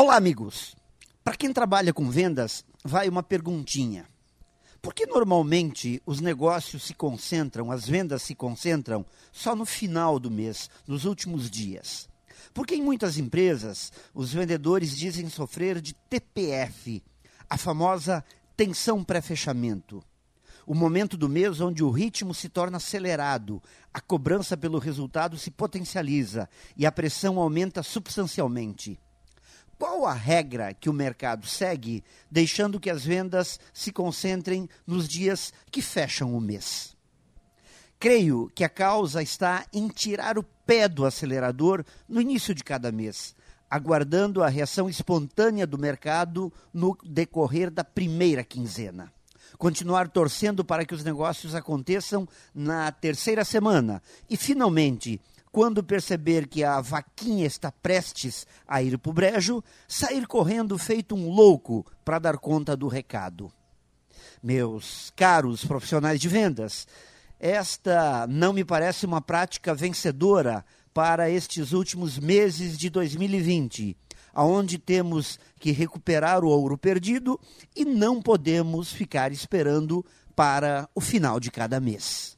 Olá, amigos! Para quem trabalha com vendas, vai uma perguntinha. Por que normalmente os negócios se concentram, as vendas se concentram só no final do mês, nos últimos dias? Porque em muitas empresas, os vendedores dizem sofrer de TPF, a famosa tensão pré-fechamento. O momento do mês onde o ritmo se torna acelerado, a cobrança pelo resultado se potencializa e a pressão aumenta substancialmente. Qual a regra que o mercado segue, deixando que as vendas se concentrem nos dias que fecham o mês? Creio que a causa está em tirar o pé do acelerador no início de cada mês, aguardando a reação espontânea do mercado no decorrer da primeira quinzena. Continuar torcendo para que os negócios aconteçam na terceira semana e, finalmente, quando perceber que a vaquinha está prestes a ir para o brejo, sair correndo feito um louco para dar conta do recado. Meus caros profissionais de vendas, esta não me parece uma prática vencedora para estes últimos meses de 2020, aonde temos que recuperar o ouro perdido e não podemos ficar esperando para o final de cada mês.